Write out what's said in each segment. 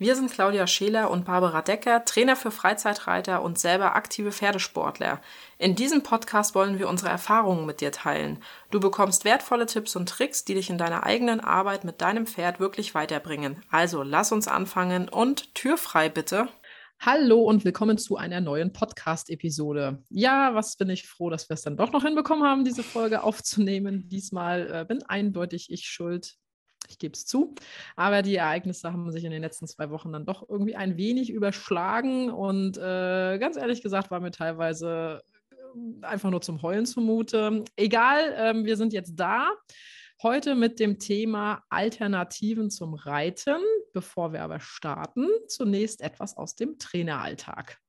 Wir sind Claudia Scheler und Barbara Decker, Trainer für Freizeitreiter und selber aktive Pferdesportler. In diesem Podcast wollen wir unsere Erfahrungen mit dir teilen. Du bekommst wertvolle Tipps und Tricks, die dich in deiner eigenen Arbeit mit deinem Pferd wirklich weiterbringen. Also lass uns anfangen und Tür frei bitte. Hallo und willkommen zu einer neuen Podcast-Episode. Ja, was bin ich froh, dass wir es dann doch noch hinbekommen haben, diese Folge aufzunehmen. Diesmal äh, bin eindeutig ich schuld ich gebe es zu. Aber die Ereignisse haben sich in den letzten zwei Wochen dann doch irgendwie ein wenig überschlagen. Und äh, ganz ehrlich gesagt war mir teilweise äh, einfach nur zum Heulen zumute. Egal, ähm, wir sind jetzt da. Heute mit dem Thema Alternativen zum Reiten. Bevor wir aber starten, zunächst etwas aus dem Traineralltag.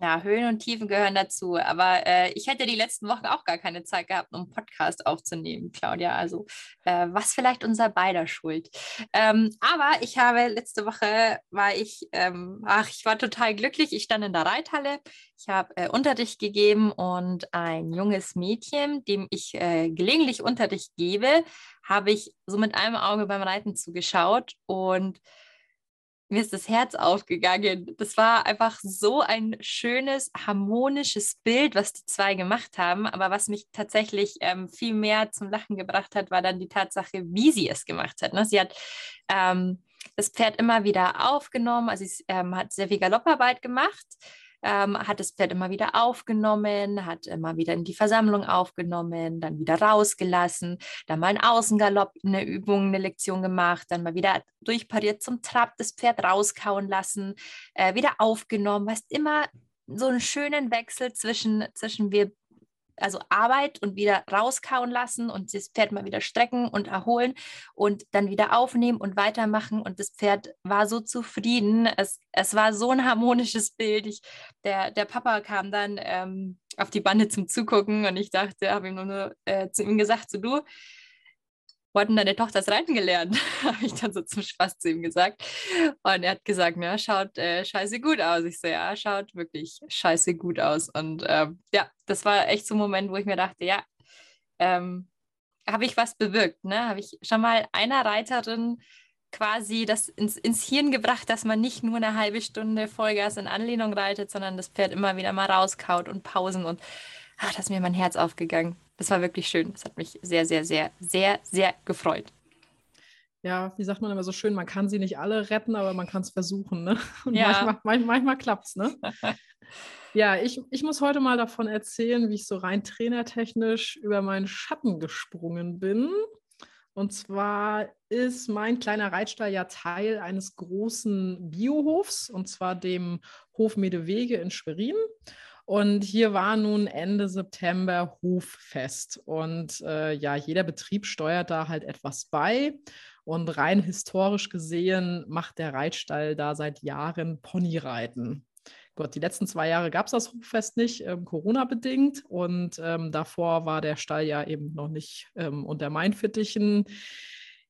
Ja, Höhen und Tiefen gehören dazu. Aber äh, ich hätte die letzten Wochen auch gar keine Zeit gehabt, um einen Podcast aufzunehmen, Claudia. Also äh, was vielleicht unser beider Schuld. Ähm, aber ich habe letzte Woche war ich, ähm, ach, ich war total glücklich. Ich stand in der Reithalle. Ich habe äh, Unterricht gegeben und ein junges Mädchen, dem ich äh, gelegentlich Unterricht gebe, habe ich so mit einem Auge beim Reiten zugeschaut und mir ist das Herz aufgegangen. Das war einfach so ein schönes, harmonisches Bild, was die zwei gemacht haben. Aber was mich tatsächlich ähm, viel mehr zum Lachen gebracht hat, war dann die Tatsache, wie sie es gemacht hat. Ne? Sie hat ähm, das Pferd immer wieder aufgenommen, also sie ähm, hat sehr viel Galopparbeit gemacht ähm, hat das Pferd immer wieder aufgenommen, hat immer wieder in die Versammlung aufgenommen, dann wieder rausgelassen, dann mal einen Außengalopp, eine Übung, eine Lektion gemacht, dann mal wieder durchpariert zum Trab, das Pferd rauskauen lassen, äh, wieder aufgenommen, weißt immer so einen schönen Wechsel zwischen, zwischen wir also Arbeit und wieder rauskauen lassen und das Pferd mal wieder strecken und erholen und dann wieder aufnehmen und weitermachen. Und das Pferd war so zufrieden. Es, es war so ein harmonisches Bild. Ich, der, der Papa kam dann ähm, auf die Bande zum Zugucken und ich dachte, habe ihm nur äh, zu ihm gesagt, so du, wo deine Tochter das Reiten gelernt? habe ich dann so zum Spaß zu ihm gesagt. Und er hat gesagt, ja, schaut äh, scheiße gut aus. Ich so, ja, schaut wirklich scheiße gut aus. Und ähm, ja, das war echt so ein Moment, wo ich mir dachte, ja, ähm, habe ich was bewirkt. Ne? Habe ich schon mal einer Reiterin quasi das ins, ins Hirn gebracht, dass man nicht nur eine halbe Stunde Vollgas in Anlehnung reitet, sondern das Pferd immer wieder mal rauskaut und Pausen. Und ach, da ist mir mein Herz aufgegangen das war wirklich schön. Das hat mich sehr, sehr, sehr, sehr, sehr gefreut. Ja, wie sagt man immer so schön, man kann sie nicht alle retten, aber man kann es versuchen. Ne? Und ja. manchmal, manchmal, manchmal klappt es. Ne? ja, ich, ich muss heute mal davon erzählen, wie ich so rein trainertechnisch über meinen Schatten gesprungen bin. Und zwar ist mein kleiner Reitstall ja Teil eines großen Biohofs, und zwar dem Hof Medewege in Schwerin. Und hier war nun Ende September Hoffest. Und äh, ja, jeder Betrieb steuert da halt etwas bei. Und rein historisch gesehen macht der Reitstall da seit Jahren Ponyreiten. Gott, die letzten zwei Jahre gab es das Hoffest nicht, ähm, Corona-bedingt. Und ähm, davor war der Stall ja eben noch nicht ähm, unter Mainfittichen.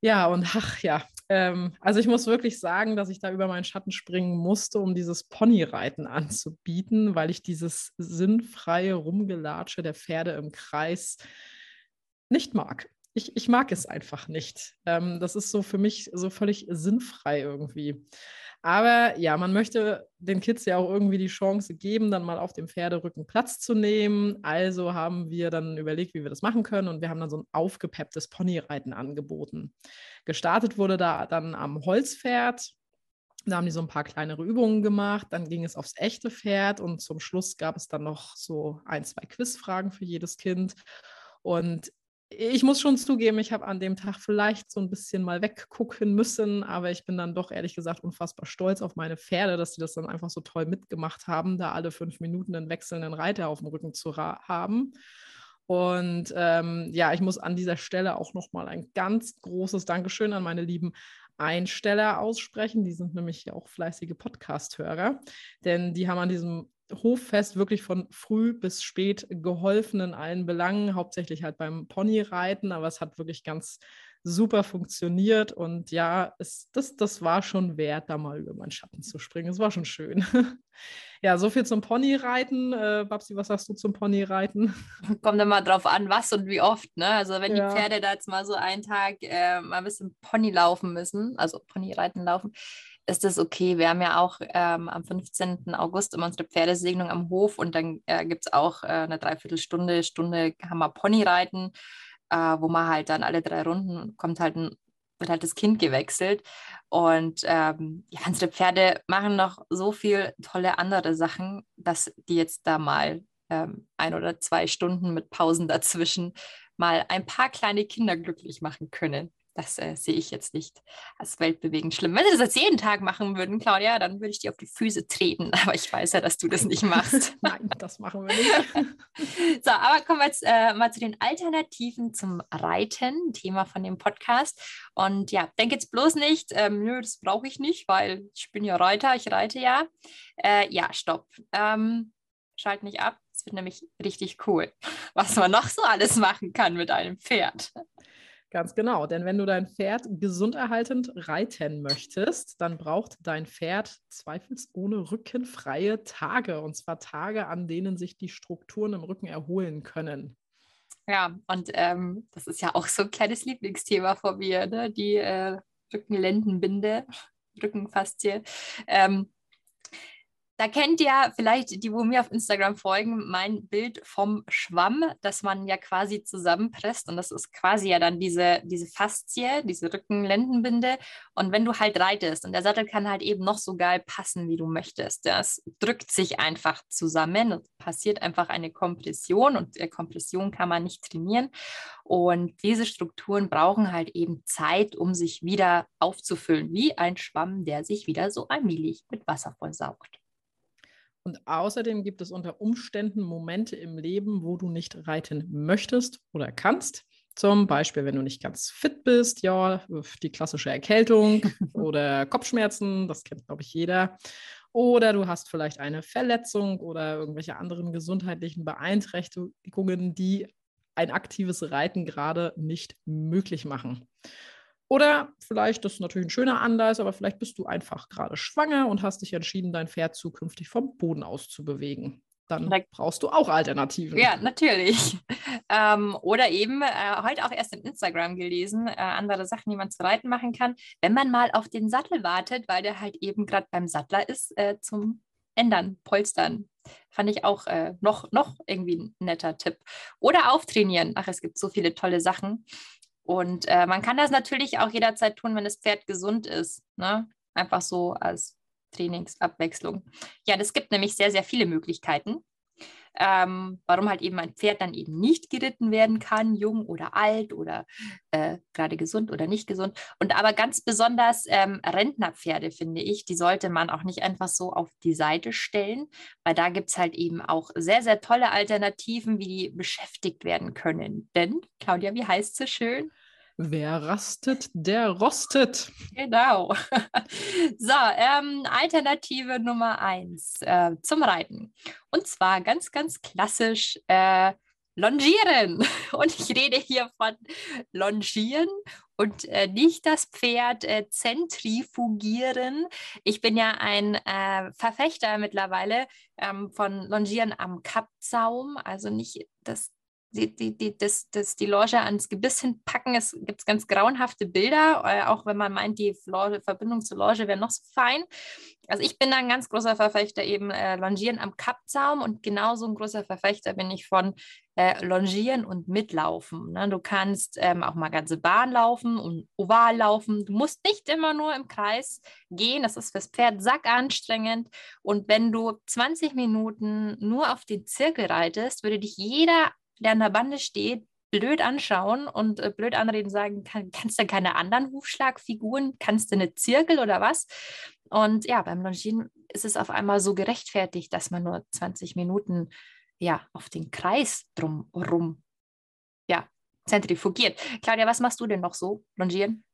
Ja, und ach ja, ähm, also ich muss wirklich sagen, dass ich da über meinen Schatten springen musste, um dieses Ponyreiten anzubieten, weil ich dieses sinnfreie Rumgelatsche der Pferde im Kreis nicht mag. Ich, ich mag es einfach nicht. Ähm, das ist so für mich so völlig sinnfrei irgendwie. Aber ja, man möchte den Kids ja auch irgendwie die Chance geben, dann mal auf dem Pferderücken Platz zu nehmen. Also haben wir dann überlegt, wie wir das machen können und wir haben dann so ein aufgepepptes Ponyreiten angeboten. Gestartet wurde da dann am Holzpferd. Da haben die so ein paar kleinere Übungen gemacht. Dann ging es aufs echte Pferd und zum Schluss gab es dann noch so ein, zwei Quizfragen für jedes Kind. Und ich muss schon zugeben, ich habe an dem Tag vielleicht so ein bisschen mal weggucken müssen, aber ich bin dann doch ehrlich gesagt unfassbar stolz auf meine Pferde, dass sie das dann einfach so toll mitgemacht haben, da alle fünf Minuten einen wechselnden Reiter auf dem Rücken zu haben. Und ähm, ja, ich muss an dieser Stelle auch nochmal ein ganz großes Dankeschön an meine lieben Einsteller aussprechen. Die sind nämlich ja auch fleißige Podcast-Hörer, denn die haben an diesem Hoffest wirklich von früh bis spät geholfen in allen Belangen, hauptsächlich halt beim Ponyreiten, aber es hat wirklich ganz super funktioniert. Und ja, es, das, das war schon wert, da mal über meinen Schatten zu springen. Es war schon schön. ja, so viel zum Ponyreiten. Äh, Babsi, was sagst du zum Ponyreiten? Kommt immer drauf an, was und wie oft. Ne? Also wenn ja. die Pferde da jetzt mal so einen Tag äh, mal ein bisschen Pony laufen müssen, also Ponyreiten laufen, ist das okay. Wir haben ja auch ähm, am 15. August immer unsere Pferdesegnung am Hof und dann äh, gibt es auch äh, eine Dreiviertelstunde, Stunde haben wir Ponyreiten äh, wo man halt dann alle drei Runden kommt halt ein, wird halt das Kind gewechselt. Und ähm, ja, unsere Pferde machen noch so viel tolle andere Sachen, dass die jetzt da mal ähm, ein oder zwei Stunden mit Pausen dazwischen mal ein paar kleine Kinder glücklich machen können. Das äh, sehe ich jetzt nicht als weltbewegend schlimm. Wenn sie das jetzt jeden Tag machen würden, Claudia, dann würde ich dir auf die Füße treten. Aber ich weiß ja, dass du das nicht machst. Nein, das machen wir nicht. so, aber kommen wir jetzt äh, mal zu den Alternativen zum Reiten, Thema von dem Podcast. Und ja, denke jetzt bloß nicht, ähm, nö, das brauche ich nicht, weil ich bin ja Reiter, ich reite ja. Äh, ja, stopp. Ähm, schalt nicht ab. Es wird nämlich richtig cool, was man noch so alles machen kann mit einem Pferd. Ganz genau, denn wenn du dein Pferd gesunderhaltend reiten möchtest, dann braucht dein Pferd zweifelsohne rückenfreie Tage. Und zwar Tage, an denen sich die Strukturen im Rücken erholen können. Ja, und ähm, das ist ja auch so ein kleines Lieblingsthema von mir, ne? die äh, Rückenlendenbinde, Rückenfaszie. Ähm, da kennt ihr vielleicht, die, wo mir auf Instagram folgen, mein Bild vom Schwamm, das man ja quasi zusammenpresst. Und das ist quasi ja dann diese, diese Faszie, diese Rückenlendenbinde. Und wenn du halt reitest und der Sattel kann halt eben noch so geil passen, wie du möchtest. Das drückt sich einfach zusammen und passiert einfach eine Kompression. Und Kompression kann man nicht trainieren. Und diese Strukturen brauchen halt eben Zeit, um sich wieder aufzufüllen, wie ein Schwamm, der sich wieder so allmählich mit Wasser vollsaugt. Und außerdem gibt es unter Umständen Momente im Leben, wo du nicht reiten möchtest oder kannst. Zum Beispiel, wenn du nicht ganz fit bist, ja, die klassische Erkältung oder Kopfschmerzen, das kennt, glaube ich, jeder. Oder du hast vielleicht eine Verletzung oder irgendwelche anderen gesundheitlichen Beeinträchtigungen, die ein aktives Reiten gerade nicht möglich machen. Oder vielleicht, das ist natürlich ein schöner Anlass, aber vielleicht bist du einfach gerade schwanger und hast dich entschieden, dein Pferd zukünftig vom Boden aus zu bewegen. Dann brauchst du auch Alternativen. Ja, natürlich. Ähm, oder eben äh, heute auch erst in Instagram gelesen, äh, andere Sachen, die man zu Reiten machen kann, wenn man mal auf den Sattel wartet, weil der halt eben gerade beim Sattler ist, äh, zum Ändern, Polstern. Fand ich auch äh, noch, noch irgendwie ein netter Tipp. Oder auftrainieren. Ach, es gibt so viele tolle Sachen. Und äh, man kann das natürlich auch jederzeit tun, wenn das Pferd gesund ist. Ne? Einfach so als Trainingsabwechslung. Ja, das gibt nämlich sehr, sehr viele Möglichkeiten. Ähm, warum halt eben ein Pferd dann eben nicht geritten werden kann, jung oder alt oder äh, gerade gesund oder nicht gesund. Und aber ganz besonders ähm, Rentnerpferde, finde ich, die sollte man auch nicht einfach so auf die Seite stellen, weil da gibt es halt eben auch sehr, sehr tolle Alternativen, wie die beschäftigt werden können. Denn, Claudia, wie heißt es schön? Wer rastet, der rostet. Genau. So, ähm, Alternative Nummer eins äh, zum Reiten. Und zwar ganz, ganz klassisch äh, Longieren. Und ich rede hier von Longieren und äh, nicht das Pferd äh, zentrifugieren. Ich bin ja ein äh, Verfechter mittlerweile ähm, von Longieren am Kappzaum, also nicht das die, die, die, das, das, die Loge ans Gebiss hinpacken. Es gibt ganz grauenhafte Bilder, äh, auch wenn man meint, die Loge, Verbindung zur Loge wäre noch so fein. Also ich bin da ein ganz großer Verfechter eben äh, Longieren am Kappzaum und genauso ein großer Verfechter bin ich von äh, Longieren und Mitlaufen. Ne? Du kannst ähm, auch mal ganze Bahn laufen und oval laufen. Du musst nicht immer nur im Kreis gehen. Das ist fürs Pferd sackanstrengend. Und wenn du 20 Minuten nur auf den Zirkel reitest, würde dich jeder der an der Bande steht, blöd anschauen und äh, blöd anreden, sagen, kann, kannst du keine anderen Hufschlagfiguren, kannst du eine Zirkel oder was? Und ja, beim Longieren ist es auf einmal so gerechtfertigt, dass man nur 20 Minuten ja, auf den Kreis drumherum ja, zentrifugiert. Claudia, was machst du denn noch so? Longieren?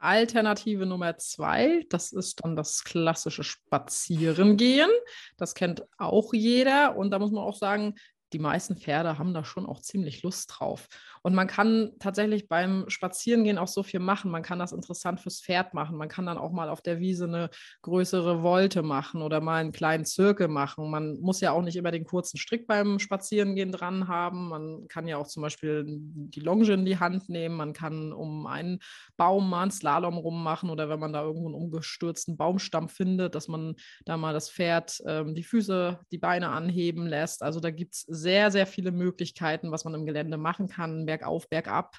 Alternative Nummer zwei, das ist dann das klassische Spazierengehen. Das kennt auch jeder. Und da muss man auch sagen, die meisten Pferde haben da schon auch ziemlich Lust drauf. Und man kann tatsächlich beim Spazierengehen auch so viel machen. Man kann das interessant fürs Pferd machen. Man kann dann auch mal auf der Wiese eine größere Wolte machen oder mal einen kleinen Zirkel machen. Man muss ja auch nicht immer den kurzen Strick beim Spazierengehen dran haben. Man kann ja auch zum Beispiel die Longe in die Hand nehmen. Man kann um einen Baum mal einen Slalom rummachen oder wenn man da irgendwo einen umgestürzten Baumstamm findet, dass man da mal das Pferd ähm, die Füße, die Beine anheben lässt. Also da gibt es sehr, sehr viele Möglichkeiten, was man im Gelände machen kann, bergauf, bergab.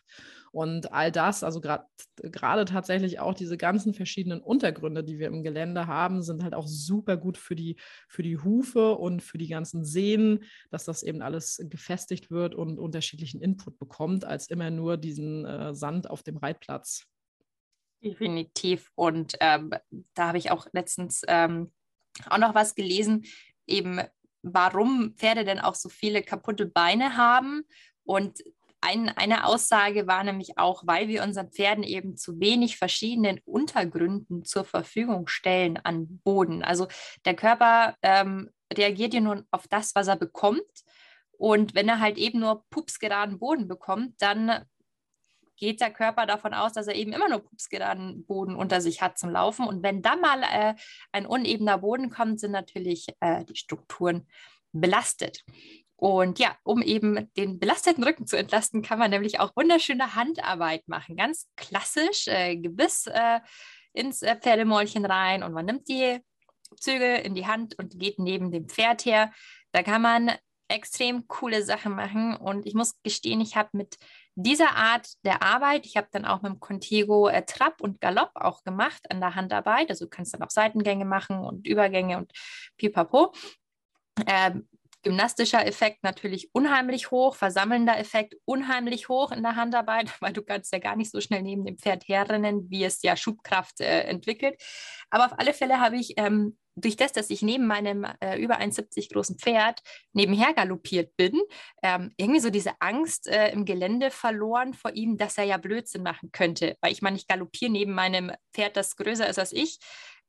Und all das, also gerade tatsächlich auch diese ganzen verschiedenen Untergründe, die wir im Gelände haben, sind halt auch super gut für die, für die Hufe und für die ganzen Sehnen, dass das eben alles gefestigt wird und unterschiedlichen Input bekommt, als immer nur diesen äh, Sand auf dem Reitplatz. Definitiv. Und ähm, da habe ich auch letztens ähm, auch noch was gelesen, eben warum Pferde denn auch so viele kaputte Beine haben. Und ein, eine Aussage war nämlich auch, weil wir unseren Pferden eben zu wenig verschiedenen Untergründen zur Verfügung stellen an Boden. Also der Körper ähm, reagiert ja nur auf das, was er bekommt. Und wenn er halt eben nur pupsgeraden Boden bekommt, dann geht der Körper davon aus, dass er eben immer nur pupsgeraden Boden unter sich hat zum Laufen. Und wenn dann mal äh, ein unebener Boden kommt, sind natürlich äh, die Strukturen belastet. Und ja, um eben den belasteten Rücken zu entlasten, kann man nämlich auch wunderschöne Handarbeit machen. Ganz klassisch, äh, Gebiss äh, ins äh, Pferdemäulchen rein und man nimmt die Züge in die Hand und geht neben dem Pferd her. Da kann man extrem coole Sachen machen. Und ich muss gestehen, ich habe mit dieser Art der Arbeit, ich habe dann auch mit dem Contigo äh, Trab und Galopp auch gemacht an der Handarbeit. Also du kannst dann auch Seitengänge machen und Übergänge und pipapo. Ähm, gymnastischer Effekt natürlich unheimlich hoch, versammelnder Effekt unheimlich hoch in der Handarbeit, weil du kannst ja gar nicht so schnell neben dem Pferd herrennen, wie es ja Schubkraft äh, entwickelt. Aber auf alle Fälle habe ich ähm, durch das, dass ich neben meinem äh, über 1,70 großen Pferd nebenher galoppiert bin, ähm, irgendwie so diese Angst äh, im Gelände verloren vor ihm, dass er ja Blödsinn machen könnte. Weil ich meine, ich galoppiere neben meinem Pferd, das größer ist als ich.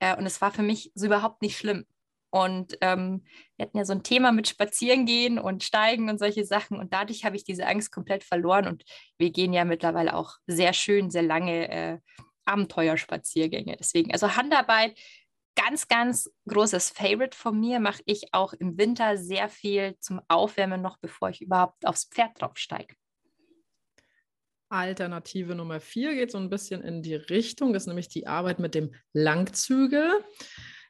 Äh, und es war für mich so überhaupt nicht schlimm. Und ähm, wir hatten ja so ein Thema mit Spazierengehen und Steigen und solche Sachen. Und dadurch habe ich diese Angst komplett verloren. Und wir gehen ja mittlerweile auch sehr schön, sehr lange äh, Abenteuerspaziergänge. Deswegen, also Handarbeit ganz, ganz großes Favorite von mir. Mache ich auch im Winter sehr viel zum Aufwärmen noch, bevor ich überhaupt aufs Pferd draufsteige. Alternative Nummer vier geht so ein bisschen in die Richtung, ist nämlich die Arbeit mit dem Langzügel.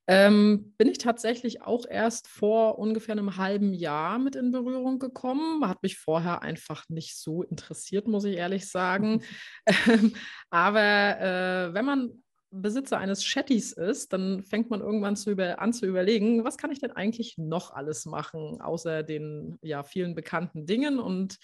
Ähm, bin ich tatsächlich auch erst vor ungefähr einem halben Jahr mit in Berührung gekommen. Hat mich vorher einfach nicht so interessiert, muss ich ehrlich sagen. ähm, aber äh, wenn man Besitzer eines Chattys ist, dann fängt man irgendwann zu über, an zu überlegen, was kann ich denn eigentlich noch alles machen, außer den ja, vielen bekannten Dingen. Und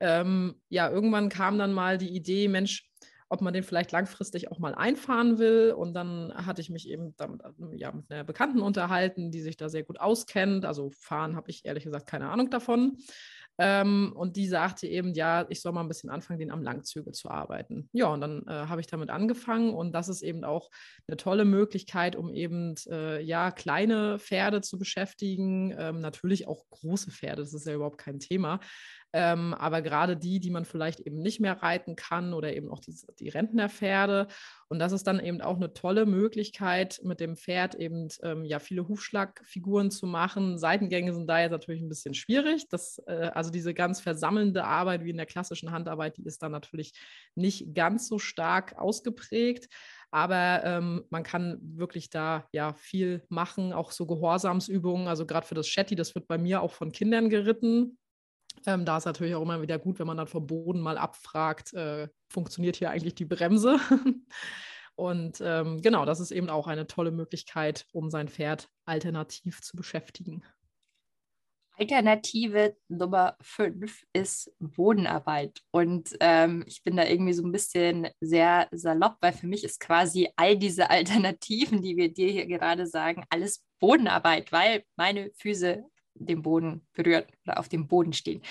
ähm, ja, irgendwann kam dann mal die Idee, Mensch, ob man den vielleicht langfristig auch mal einfahren will. Und dann hatte ich mich eben damit, ja, mit einer Bekannten unterhalten, die sich da sehr gut auskennt. Also fahren habe ich ehrlich gesagt keine Ahnung davon. Ähm, und die sagte eben, ja, ich soll mal ein bisschen anfangen, den am Langzügel zu arbeiten. Ja, und dann äh, habe ich damit angefangen und das ist eben auch eine tolle Möglichkeit, um eben äh, ja kleine Pferde zu beschäftigen, ähm, natürlich auch große Pferde, das ist ja überhaupt kein Thema. Ähm, aber gerade die, die man vielleicht eben nicht mehr reiten kann oder eben auch die, die Rentnerpferde. Und das ist dann eben auch eine tolle Möglichkeit, mit dem Pferd eben ähm, ja viele Hufschlagfiguren zu machen. Seitengänge sind da jetzt natürlich ein bisschen schwierig. Das, äh, also diese ganz versammelnde Arbeit wie in der klassischen Handarbeit, die ist dann natürlich nicht ganz so stark ausgeprägt. Aber ähm, man kann wirklich da ja viel machen, auch so Gehorsamsübungen. Also gerade für das Shetty, das wird bei mir auch von Kindern geritten. Ähm, da ist natürlich auch immer wieder gut, wenn man dann vom Boden mal abfragt, äh, funktioniert hier eigentlich die Bremse? Und ähm, genau, das ist eben auch eine tolle Möglichkeit, um sein Pferd alternativ zu beschäftigen. Alternative Nummer 5 ist Bodenarbeit. Und ähm, ich bin da irgendwie so ein bisschen sehr salopp, weil für mich ist quasi all diese Alternativen, die wir dir hier gerade sagen, alles Bodenarbeit, weil meine Füße den Boden berührt oder auf dem Boden stehen.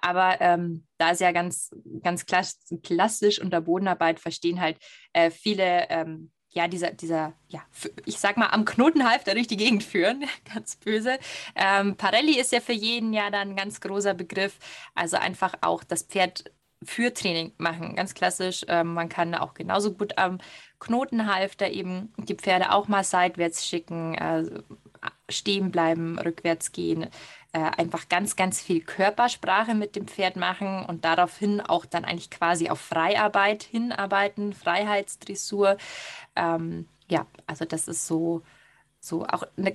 Aber ähm, da ist ja ganz, ganz klassisch unter Bodenarbeit verstehen halt äh, viele ähm, ja, dieser, dieser, ja, ich sag mal, am Knotenhalfter durch die Gegend führen, ganz böse. Ähm, Parelli ist ja für jeden ja dann ein ganz großer Begriff. Also einfach auch das Pferd für Training machen, ganz klassisch. Ähm, man kann auch genauso gut am Knotenhalfter eben die Pferde auch mal seitwärts schicken, äh, stehen bleiben, rückwärts gehen, äh, einfach ganz, ganz viel Körpersprache mit dem Pferd machen und daraufhin auch dann eigentlich quasi auf Freiarbeit hinarbeiten, Freiheitsdressur. Ähm, ja, also das ist so, so auch eine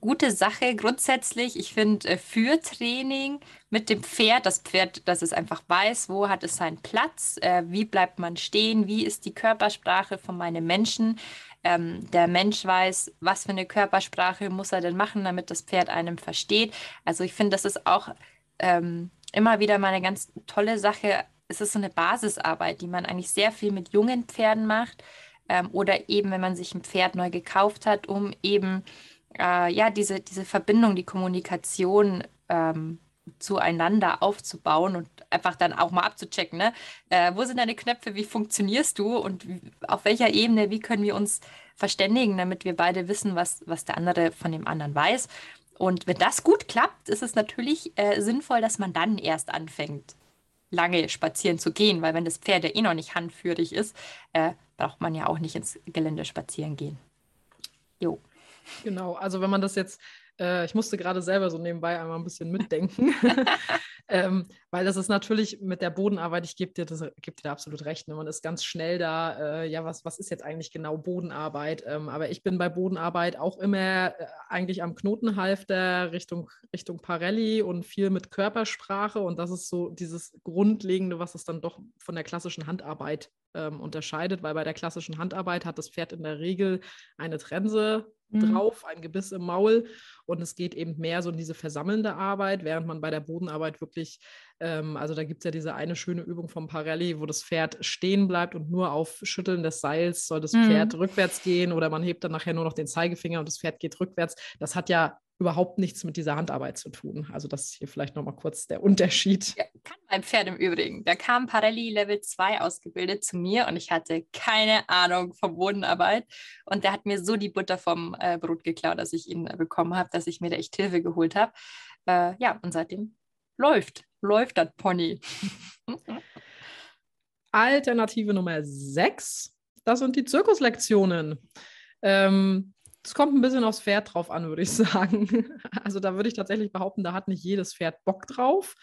gute Sache grundsätzlich. Ich finde, äh, für Training mit dem Pferd, das Pferd, dass es einfach weiß, wo hat es seinen Platz, äh, wie bleibt man stehen, wie ist die Körpersprache von meinem Menschen. Ähm, der Mensch weiß, was für eine Körpersprache muss er denn machen, damit das Pferd einem versteht. Also ich finde, das ist auch ähm, immer wieder mal eine ganz tolle Sache. Es ist so eine Basisarbeit, die man eigentlich sehr viel mit jungen Pferden macht. Ähm, oder eben, wenn man sich ein Pferd neu gekauft hat, um eben äh, ja, diese, diese Verbindung, die Kommunikation ähm, zueinander aufzubauen und einfach dann auch mal abzuchecken, ne? Äh, wo sind deine Knöpfe, wie funktionierst du und auf welcher Ebene, wie können wir uns verständigen, damit wir beide wissen, was, was der andere von dem anderen weiß. Und wenn das gut klappt, ist es natürlich äh, sinnvoll, dass man dann erst anfängt, lange spazieren zu gehen, weil wenn das Pferd ja eh noch nicht handführig ist, äh, braucht man ja auch nicht ins Gelände spazieren gehen. Jo. Genau, also wenn man das jetzt, äh, ich musste gerade selber so nebenbei einmal ein bisschen mitdenken, ähm, weil das ist natürlich mit der Bodenarbeit, ich gebe dir, das, geb dir da absolut recht, ne? man ist ganz schnell da, äh, ja, was, was ist jetzt eigentlich genau Bodenarbeit? Ähm, aber ich bin bei Bodenarbeit auch immer äh, eigentlich am Knotenhalfter Richtung, Richtung Parelli und viel mit Körpersprache und das ist so dieses Grundlegende, was es dann doch von der klassischen Handarbeit ähm, unterscheidet, weil bei der klassischen Handarbeit hat das Pferd in der Regel eine Trense mhm. drauf, ein Gebiss im Maul und es geht eben mehr so in diese versammelnde Arbeit, während man bei der Bodenarbeit wirklich, ähm, also da gibt es ja diese eine schöne Übung vom Parelli, wo das Pferd stehen bleibt und nur auf Schütteln des Seils soll das mhm. Pferd rückwärts gehen oder man hebt dann nachher nur noch den Zeigefinger und das Pferd geht rückwärts. Das hat ja überhaupt nichts mit dieser Handarbeit zu tun. Also das ist hier vielleicht nochmal kurz der Unterschied. Ja, kann mein Pferd im Übrigen. Da kam Parelli Level 2 ausgebildet zu mir und ich hatte keine Ahnung von Bodenarbeit. Und der hat mir so die Butter vom äh, Brot geklaut, dass ich ihn bekommen habe, dass ich mir da echt Hilfe geholt habe. Äh, ja, und seitdem läuft, läuft das Pony. Alternative Nummer 6, das sind die Zirkuslektionen. Ähm, es kommt ein bisschen aufs Pferd drauf an, würde ich sagen. Also da würde ich tatsächlich behaupten, da hat nicht jedes Pferd Bock drauf.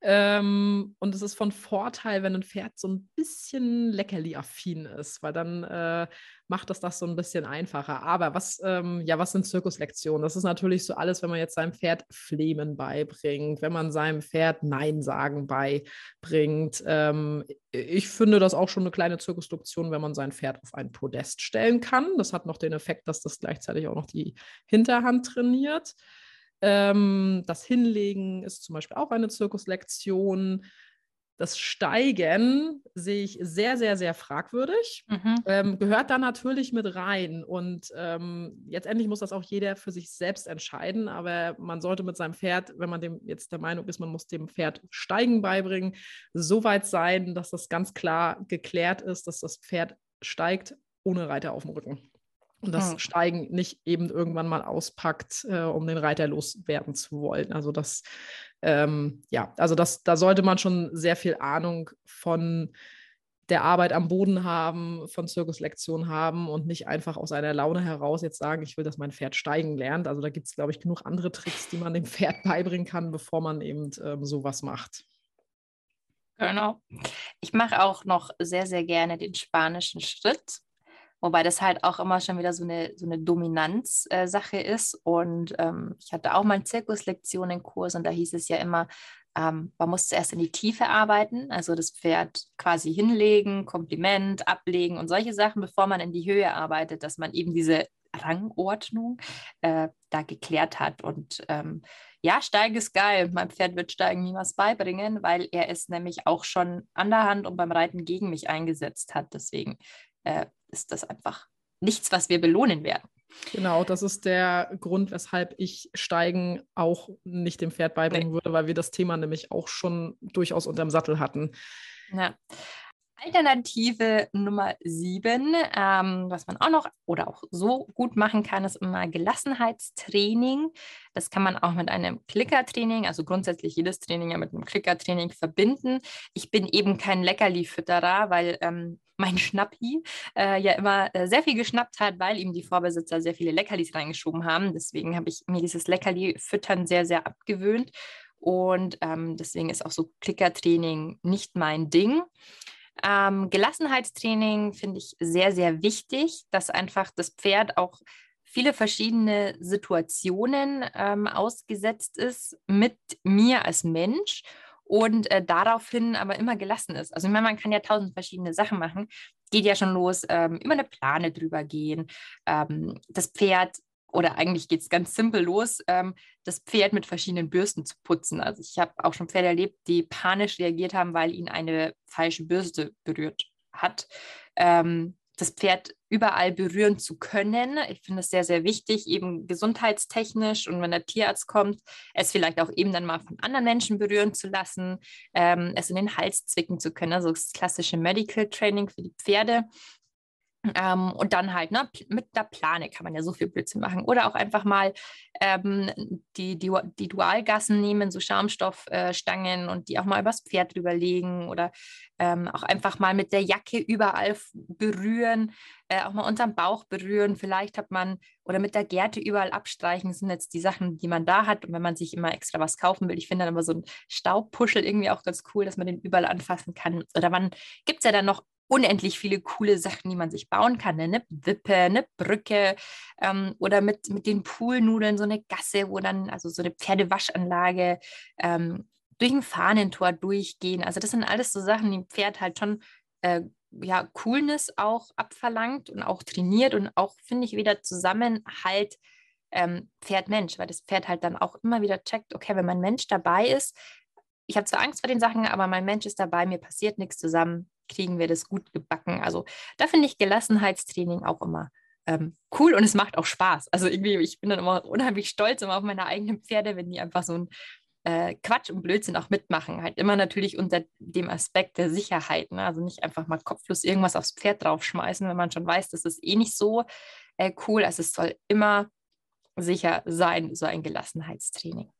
Ähm, und es ist von Vorteil, wenn ein Pferd so ein bisschen leckerli-affin ist, weil dann äh, macht das das so ein bisschen einfacher. Aber was, ähm, ja, was sind Zirkuslektionen? Das ist natürlich so alles, wenn man jetzt seinem Pferd Flemen beibringt, wenn man seinem Pferd Nein sagen beibringt. Ähm, ich finde das auch schon eine kleine Zirkuslektion, wenn man sein Pferd auf ein Podest stellen kann. Das hat noch den Effekt, dass das gleichzeitig auch noch die Hinterhand trainiert. Ähm, das Hinlegen ist zum Beispiel auch eine Zirkuslektion. Das Steigen sehe ich sehr, sehr, sehr fragwürdig. Mhm. Ähm, gehört da natürlich mit rein. Und ähm, jetzt endlich muss das auch jeder für sich selbst entscheiden. Aber man sollte mit seinem Pferd, wenn man dem jetzt der Meinung ist, man muss dem Pferd Steigen beibringen, so weit sein, dass das ganz klar geklärt ist, dass das Pferd steigt ohne Reiter auf dem Rücken und das hm. Steigen nicht eben irgendwann mal auspackt, äh, um den Reiter loswerden zu wollen. Also das, ähm, ja, also das, da sollte man schon sehr viel Ahnung von der Arbeit am Boden haben, von Zirkuslektionen haben und nicht einfach aus einer Laune heraus jetzt sagen, ich will, dass mein Pferd steigen lernt. Also da gibt es, glaube ich, genug andere Tricks, die man dem Pferd beibringen kann, bevor man eben ähm, sowas macht. Genau. Ich mache auch noch sehr, sehr gerne den spanischen Schritt. Wobei das halt auch immer schon wieder so eine, so eine Dominanzsache äh, ist. Und ähm, ich hatte auch mal einen Zirkuslektionenkurs und da hieß es ja immer, ähm, man muss zuerst in die Tiefe arbeiten, also das Pferd quasi hinlegen, Kompliment ablegen und solche Sachen, bevor man in die Höhe arbeitet, dass man eben diese Rangordnung äh, da geklärt hat. Und ähm, ja, Steigen ist geil. Mein Pferd wird Steigen niemals beibringen, weil er es nämlich auch schon an der Hand und beim Reiten gegen mich eingesetzt hat. Deswegen äh, ist das einfach nichts, was wir belohnen werden. Genau, das ist der Grund, weshalb ich Steigen auch nicht dem Pferd beibringen nee. würde, weil wir das Thema nämlich auch schon durchaus unterm Sattel hatten. Ja. Alternative Nummer sieben, ähm, was man auch noch oder auch so gut machen kann, ist immer Gelassenheitstraining. Das kann man auch mit einem Klickertraining, also grundsätzlich jedes Training ja mit einem Klickertraining verbinden. Ich bin eben kein Leckerli-Fütterer, weil ähm, mein Schnappi äh, ja immer äh, sehr viel geschnappt hat, weil ihm die Vorbesitzer sehr viele Leckerlis reingeschoben haben. Deswegen habe ich mir dieses Leckerli-Füttern sehr, sehr abgewöhnt. Und ähm, deswegen ist auch so Klickertraining nicht mein Ding. Ähm, Gelassenheitstraining finde ich sehr, sehr wichtig, dass einfach das Pferd auch viele verschiedene Situationen ähm, ausgesetzt ist mit mir als Mensch und äh, daraufhin aber immer gelassen ist. Also ich meine, man kann ja tausend verschiedene Sachen machen. Geht ja schon los, ähm, über eine Plane drüber gehen, ähm, das Pferd oder eigentlich geht es ganz simpel los, ähm, das Pferd mit verschiedenen Bürsten zu putzen. Also ich habe auch schon Pferde erlebt, die panisch reagiert haben, weil ihnen eine falsche Bürste berührt hat. Ähm, das Pferd überall berühren zu können. Ich finde es sehr, sehr wichtig, eben gesundheitstechnisch und wenn der Tierarzt kommt, es vielleicht auch eben dann mal von anderen Menschen berühren zu lassen, ähm, es in den Hals zwicken zu können. Also das klassische Medical Training für die Pferde. Ähm, und dann halt ne, mit der Plane kann man ja so viel Blödsinn machen. Oder auch einfach mal ähm, die, die, die Dualgassen nehmen, so Schaumstoffstangen äh, und die auch mal übers Pferd drüber legen oder ähm, auch einfach mal mit der Jacke überall berühren, äh, auch mal unterm Bauch berühren. Vielleicht hat man oder mit der Gerte überall abstreichen, sind jetzt die Sachen, die man da hat. Und wenn man sich immer extra was kaufen will, ich finde dann immer so ein Staubpuschel irgendwie auch ganz cool, dass man den überall anfassen kann. Oder man gibt es ja dann noch unendlich viele coole Sachen, die man sich bauen kann. Ne? Eine Wippe, eine Brücke ähm, oder mit, mit den Poolnudeln so eine Gasse, wo dann, also so eine Pferdewaschanlage ähm, durch ein Fahnentor durchgehen. Also das sind alles so Sachen, die ein Pferd halt schon äh, ja, Coolness auch abverlangt und auch trainiert und auch, finde ich, wieder Zusammenhalt ähm, Pferd-Mensch, weil das Pferd halt dann auch immer wieder checkt, okay, wenn mein Mensch dabei ist, ich habe zwar Angst vor den Sachen, aber mein Mensch ist dabei, mir passiert nichts zusammen, kriegen wir das gut gebacken. Also da finde ich Gelassenheitstraining auch immer ähm, cool und es macht auch Spaß. Also irgendwie, ich bin dann immer unheimlich stolz immer auf meine eigenen Pferde, wenn die einfach so ein äh, Quatsch und Blödsinn auch mitmachen. Halt immer natürlich unter dem Aspekt der Sicherheit. Ne? Also nicht einfach mal kopflos irgendwas aufs Pferd draufschmeißen, wenn man schon weiß, das ist eh nicht so äh, cool. Also es soll immer sicher sein, so ein Gelassenheitstraining.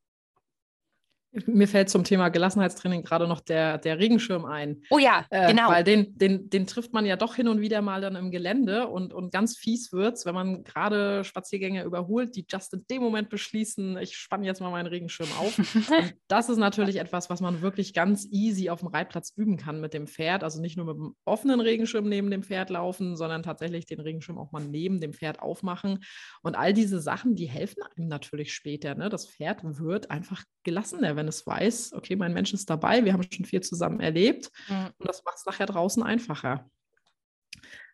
Mir fällt zum Thema Gelassenheitstraining gerade noch der, der Regenschirm ein. Oh ja, äh, genau. Weil den, den, den trifft man ja doch hin und wieder mal dann im Gelände und, und ganz fies wird es, wenn man gerade Spaziergänger überholt, die just in dem Moment beschließen, ich spanne jetzt mal meinen Regenschirm auf. und das ist natürlich etwas, was man wirklich ganz easy auf dem Reitplatz üben kann mit dem Pferd. Also nicht nur mit dem offenen Regenschirm neben dem Pferd laufen, sondern tatsächlich den Regenschirm auch mal neben dem Pferd aufmachen. Und all diese Sachen, die helfen einem natürlich später. Ne? Das Pferd wird einfach gelassener, wenn es weiß, okay, mein Mensch ist dabei, wir haben schon viel zusammen erlebt mhm. und das macht es nachher draußen einfacher.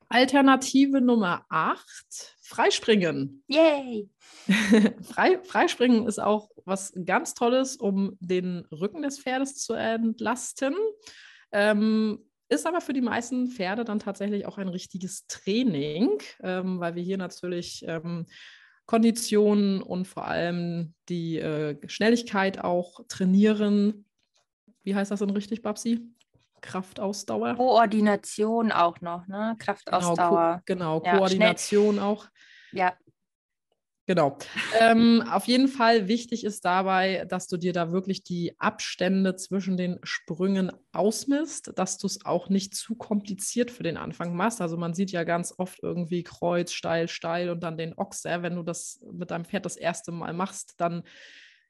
Alternative Nummer 8, Freispringen. Yay! Frei, Freispringen ist auch was ganz Tolles, um den Rücken des Pferdes zu entlasten. Ähm, ist aber für die meisten Pferde dann tatsächlich auch ein richtiges Training, ähm, weil wir hier natürlich ähm, Konditionen und vor allem die äh, Schnelligkeit auch trainieren. Wie heißt das denn richtig, Babsi? Kraftausdauer. Koordination auch noch, ne? Kraftausdauer. Genau, Ko genau ja, Koordination schnell. auch. Ja, Genau. Ähm, auf jeden Fall wichtig ist dabei, dass du dir da wirklich die Abstände zwischen den Sprüngen ausmisst, dass du es auch nicht zu kompliziert für den Anfang machst. Also man sieht ja ganz oft irgendwie Kreuz, steil, steil und dann den Ochser. Wenn du das mit deinem Pferd das erste Mal machst, dann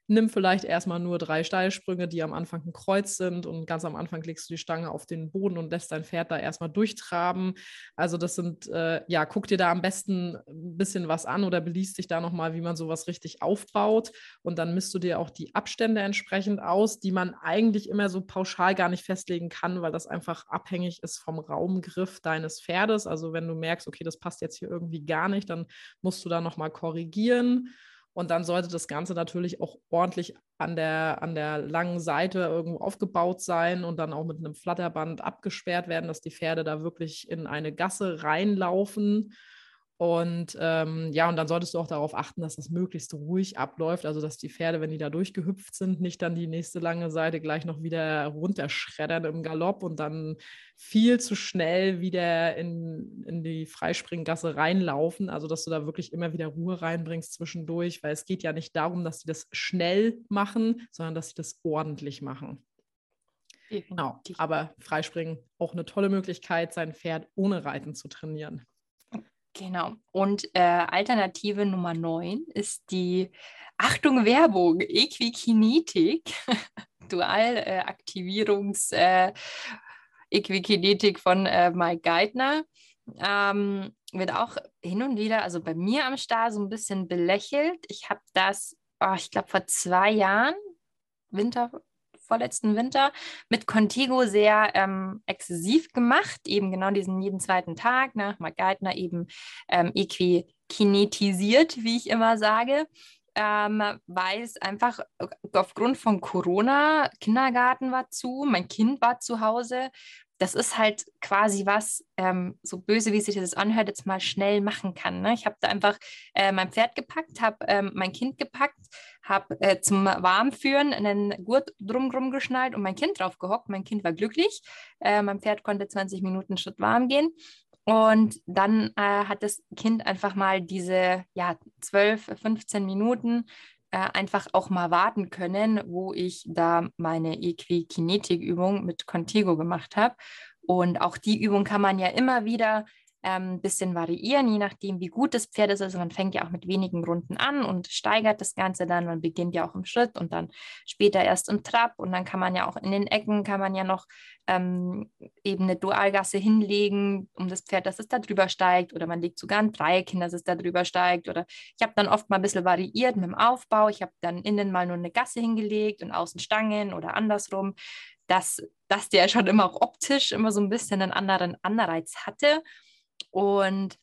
nimm vielleicht erstmal nur drei Steilsprünge, die am Anfang ein Kreuz sind und ganz am Anfang legst du die Stange auf den Boden und lässt dein Pferd da erstmal durchtraben. Also das sind, äh, ja, guck dir da am besten ein bisschen was an oder beliest dich da nochmal, wie man sowas richtig aufbaut und dann misst du dir auch die Abstände entsprechend aus, die man eigentlich immer so pauschal gar nicht festlegen kann, weil das einfach abhängig ist vom Raumgriff deines Pferdes. Also wenn du merkst, okay, das passt jetzt hier irgendwie gar nicht, dann musst du da nochmal korrigieren. Und dann sollte das Ganze natürlich auch ordentlich an der, an der langen Seite irgendwo aufgebaut sein und dann auch mit einem Flatterband abgesperrt werden, dass die Pferde da wirklich in eine Gasse reinlaufen. Und ähm, ja, und dann solltest du auch darauf achten, dass das möglichst ruhig abläuft. Also, dass die Pferde, wenn die da durchgehüpft sind, nicht dann die nächste lange Seite gleich noch wieder runterschreddern im Galopp und dann viel zu schnell wieder in, in die Freispringgasse reinlaufen. Also, dass du da wirklich immer wieder Ruhe reinbringst zwischendurch, weil es geht ja nicht darum, dass sie das schnell machen, sondern dass sie das ordentlich machen. Genau. Aber Freispringen auch eine tolle Möglichkeit, sein Pferd ohne Reiten zu trainieren. Genau. Und äh, Alternative Nummer 9 ist die Achtung Werbung, Equikinetik, Dualaktivierungs äh, Equikinetik von äh, Mike Geithner. Ähm, wird auch hin und wieder, also bei mir am Start, so ein bisschen belächelt. Ich habe das, oh, ich glaube, vor zwei Jahren, Winter, vorletzten Winter mit Contigo sehr ähm, exzessiv gemacht, eben genau diesen jeden zweiten Tag, nach ne? Mark Geithner eben ähm, equikinetisiert, wie ich immer sage. Ähm, weil es einfach aufgrund von Corona, Kindergarten war zu, mein Kind war zu Hause das ist halt quasi was, ähm, so böse wie sich das anhört, jetzt mal schnell machen kann. Ne? Ich habe da einfach äh, mein Pferd gepackt, habe ähm, mein Kind gepackt, habe äh, zum Warmführen einen Gurt drumrum geschnallt und mein Kind drauf gehockt. Mein Kind war glücklich. Äh, mein Pferd konnte 20 Minuten Schritt warm gehen. Und dann äh, hat das Kind einfach mal diese ja, 12, 15 Minuten äh, einfach auch mal warten können, wo ich da meine Equikinetik-Übung mit Contigo gemacht habe. Und auch die Übung kann man ja immer wieder ein ähm, bisschen variieren, je nachdem, wie gut das Pferd ist. Also man fängt ja auch mit wenigen Runden an und steigert das Ganze dann. Man beginnt ja auch im Schritt und dann später erst im Trab. Und dann kann man ja auch in den Ecken, kann man ja noch ähm, eben eine Dualgasse hinlegen, um das Pferd, dass es da drüber steigt. Oder man legt sogar ein Dreieck hin, dass es da drüber steigt. Oder ich habe dann oft mal ein bisschen variiert mit dem Aufbau. Ich habe dann innen mal nur eine Gasse hingelegt und außen Stangen oder andersrum dass, dass der schon immer auch optisch immer so ein bisschen einen anderen Anreiz hatte. Und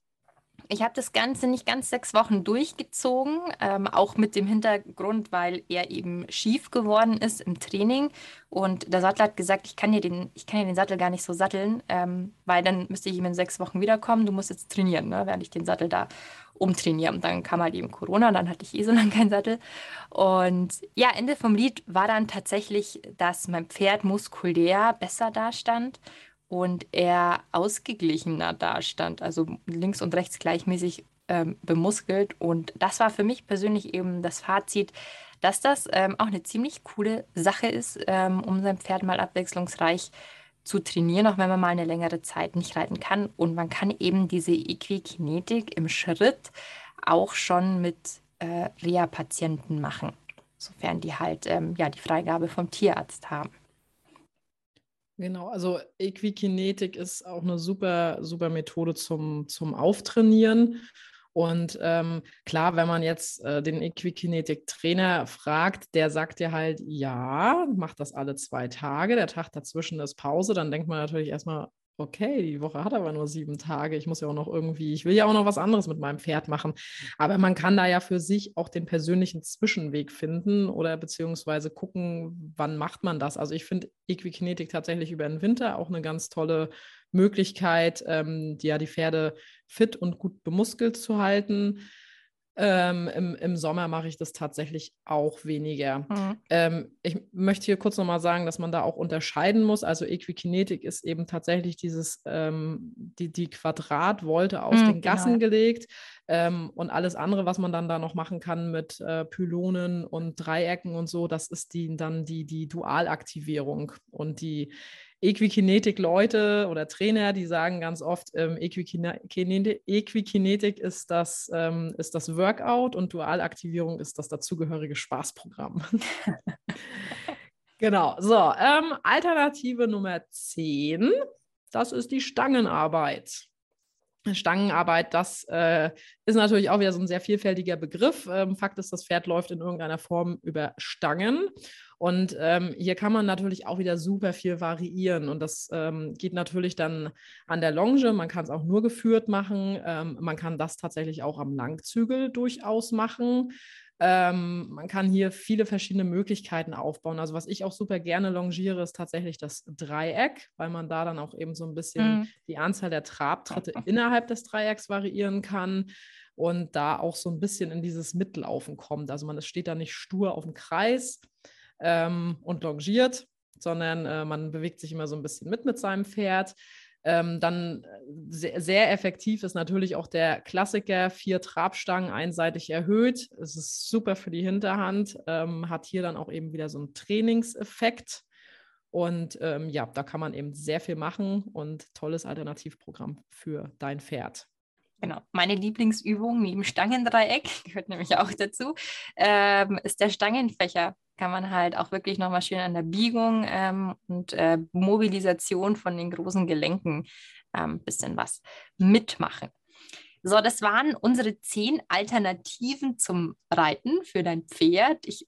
ich habe das Ganze nicht ganz sechs Wochen durchgezogen, ähm, auch mit dem Hintergrund, weil er eben schief geworden ist im Training. Und der Sattler hat gesagt, ich kann dir den, ich kann dir den Sattel gar nicht so satteln, ähm, weil dann müsste ich ihm in sechs Wochen wiederkommen. Du musst jetzt trainieren, ne, während ich den Sattel da umtrainiere. Und dann kam halt eben Corona, dann hatte ich eh so lange keinen Sattel. Und ja, Ende vom Lied war dann tatsächlich, dass mein Pferd muskulär besser dastand und er ausgeglichener dastand, also links und rechts gleichmäßig ähm, bemuskelt. Und das war für mich persönlich eben das Fazit, dass das ähm, auch eine ziemlich coole Sache ist, ähm, um sein Pferd mal abwechslungsreich zu trainieren, auch wenn man mal eine längere Zeit nicht reiten kann. Und man kann eben diese Equikinetik im Schritt auch schon mit äh, Reha-Patienten machen, sofern die halt ähm, ja, die Freigabe vom Tierarzt haben. Genau, also Equikinetik ist auch eine super, super Methode zum, zum Auftrainieren. Und ähm, klar, wenn man jetzt äh, den Equikinetik-Trainer fragt, der sagt dir halt, ja, mach das alle zwei Tage, der Tag dazwischen ist Pause, dann denkt man natürlich erstmal, okay, die Woche hat aber nur sieben Tage. Ich muss ja auch noch irgendwie, ich will ja auch noch was anderes mit meinem Pferd machen. Aber man kann da ja für sich auch den persönlichen Zwischenweg finden oder beziehungsweise gucken, wann macht man das. Also ich finde Equikinetik tatsächlich über den Winter auch eine ganz tolle Möglichkeit, ähm, die, ja die Pferde fit und gut bemuskelt zu halten. Ähm, im, Im Sommer mache ich das tatsächlich auch weniger. Mhm. Ähm, ich möchte hier kurz nochmal sagen, dass man da auch unterscheiden muss. Also Equikinetik ist eben tatsächlich dieses, ähm, die, die Quadratvolte aus mhm, den Gassen genau. gelegt ähm, und alles andere, was man dann da noch machen kann mit äh, Pylonen und Dreiecken und so, das ist die, dann die, die Dualaktivierung. Und die Equikinetik-Leute oder Trainer, die sagen ganz oft, ähm, Equikinetik, ist, das, ähm, ist das Workout und Dualaktivierung ist das dazugehörige Spaßprogramm. genau, so, ähm, Alternative Nummer 10, das ist die Stangenarbeit. Stangenarbeit, das äh, ist natürlich auch wieder so ein sehr vielfältiger Begriff. Ähm, Fakt ist, das Pferd läuft in irgendeiner Form über Stangen. Und ähm, hier kann man natürlich auch wieder super viel variieren. Und das ähm, geht natürlich dann an der Longe. Man kann es auch nur geführt machen. Ähm, man kann das tatsächlich auch am Langzügel durchaus machen. Ähm, man kann hier viele verschiedene Möglichkeiten aufbauen. Also was ich auch super gerne longiere, ist tatsächlich das Dreieck, weil man da dann auch eben so ein bisschen mhm. die Anzahl der Trabtritte innerhalb des Dreiecks variieren kann und da auch so ein bisschen in dieses Mitlaufen kommt. Also man steht da nicht stur auf dem Kreis ähm, und longiert, sondern äh, man bewegt sich immer so ein bisschen mit mit seinem Pferd. Ähm, dann äh, sehr, sehr, effektiv ist natürlich auch der Klassiker, vier Trabstangen einseitig erhöht. Es ist super für die Hinterhand, ähm, hat hier dann auch eben wieder so einen Trainingseffekt. Und ähm, ja, da kann man eben sehr viel machen und tolles Alternativprogramm für dein Pferd. Genau, meine Lieblingsübung neben Stangendreieck, gehört nämlich auch dazu, ähm, ist der Stangenfächer kann man halt auch wirklich nochmal schön an der Biegung ähm, und äh, Mobilisation von den großen Gelenken ein ähm, bisschen was mitmachen. So, das waren unsere zehn Alternativen zum Reiten für dein Pferd. Ich,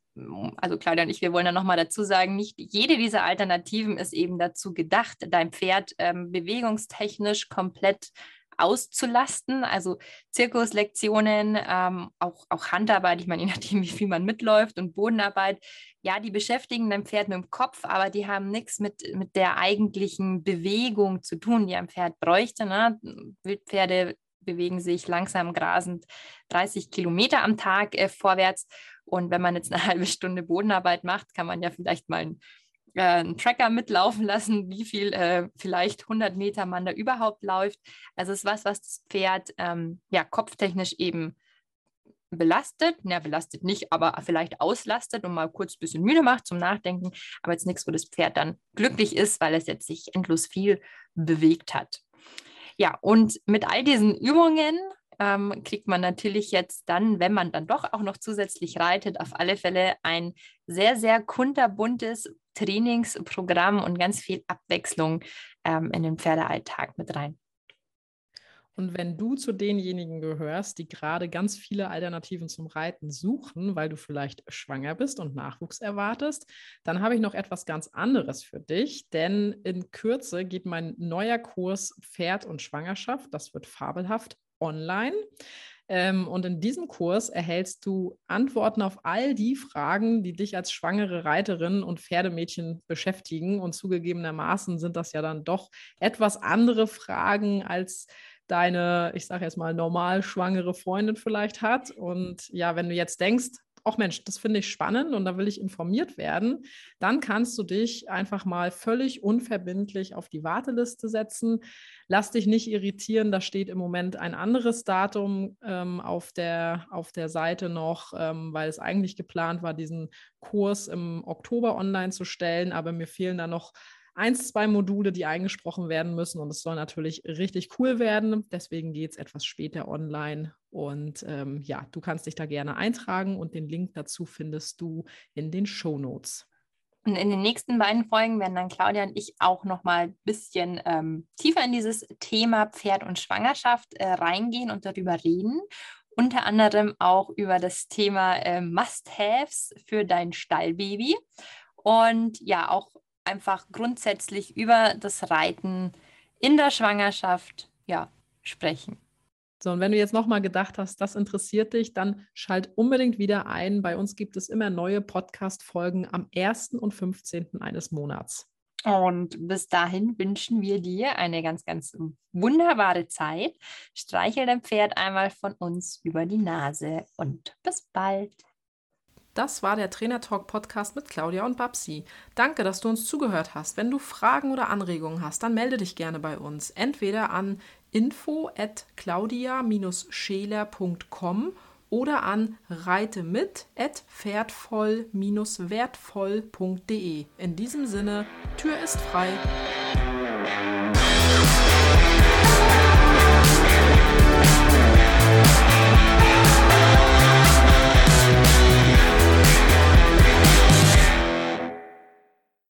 also Claudia und ich, wir wollen da nochmal dazu sagen, nicht jede dieser Alternativen ist eben dazu gedacht, dein Pferd ähm, bewegungstechnisch komplett auszulasten. Also Zirkuslektionen, ähm, auch, auch Handarbeit, ich meine, je nachdem, wie viel man mitläuft und Bodenarbeit, ja, die beschäftigen dein Pferd mit dem Kopf, aber die haben nichts mit, mit der eigentlichen Bewegung zu tun, die ein Pferd bräuchte. Ne? Wildpferde bewegen sich langsam grasend 30 Kilometer am Tag äh, vorwärts. Und wenn man jetzt eine halbe Stunde Bodenarbeit macht, kann man ja vielleicht mal ein äh, einen Tracker mitlaufen lassen, wie viel äh, vielleicht 100 Meter man da überhaupt läuft. Also es ist was, was das Pferd ähm, ja kopftechnisch eben belastet, ja, belastet nicht, aber vielleicht auslastet und mal kurz ein bisschen müde macht zum Nachdenken, aber jetzt nichts, wo das Pferd dann glücklich ist, weil es jetzt sich endlos viel bewegt hat. Ja, und mit all diesen Übungen ähm, kriegt man natürlich jetzt dann, wenn man dann doch auch noch zusätzlich reitet, auf alle Fälle ein sehr, sehr kunterbuntes Trainingsprogramm und ganz viel Abwechslung ähm, in den Pferdealltag mit rein. Und wenn du zu denjenigen gehörst, die gerade ganz viele Alternativen zum Reiten suchen, weil du vielleicht schwanger bist und Nachwuchs erwartest, dann habe ich noch etwas ganz anderes für dich. Denn in Kürze geht mein neuer Kurs Pferd und Schwangerschaft, das wird fabelhaft, online. Ähm, und in diesem Kurs erhältst du Antworten auf all die Fragen, die dich als schwangere Reiterin und Pferdemädchen beschäftigen. Und zugegebenermaßen sind das ja dann doch etwas andere Fragen als deine, ich sage jetzt mal, normal schwangere Freundin vielleicht hat. Und ja, wenn du jetzt denkst, ach Mensch, das finde ich spannend und da will ich informiert werden, dann kannst du dich einfach mal völlig unverbindlich auf die Warteliste setzen. Lass dich nicht irritieren, da steht im Moment ein anderes Datum ähm, auf, der, auf der Seite noch, ähm, weil es eigentlich geplant war, diesen Kurs im Oktober online zu stellen, aber mir fehlen da noch eins, zwei Module, die eingesprochen werden müssen. Und es soll natürlich richtig cool werden. Deswegen geht es etwas später online. Und ähm, ja, du kannst dich da gerne eintragen und den Link dazu findest du in den Show Notes. Und in den nächsten beiden Folgen werden dann Claudia und ich auch noch mal ein bisschen ähm, tiefer in dieses Thema Pferd und Schwangerschaft äh, reingehen und darüber reden. Unter anderem auch über das Thema äh, Must-Haves für dein Stallbaby. Und ja, auch einfach grundsätzlich über das Reiten in der Schwangerschaft ja, sprechen. So, und wenn du jetzt nochmal gedacht hast, das interessiert dich, dann schalt unbedingt wieder ein. Bei uns gibt es immer neue Podcast-Folgen am 1. und 15. eines Monats. Und bis dahin wünschen wir dir eine ganz, ganz wunderbare Zeit. Streichel dein Pferd einmal von uns über die Nase und bis bald. Das war der Trainer Talk Podcast mit Claudia und Babsi. Danke, dass du uns zugehört hast. Wenn du Fragen oder Anregungen hast, dann melde dich gerne bei uns. Entweder an info at claudia-scheler.com oder an reitemit at pferdvoll-wertvoll.de. In diesem Sinne, Tür ist frei.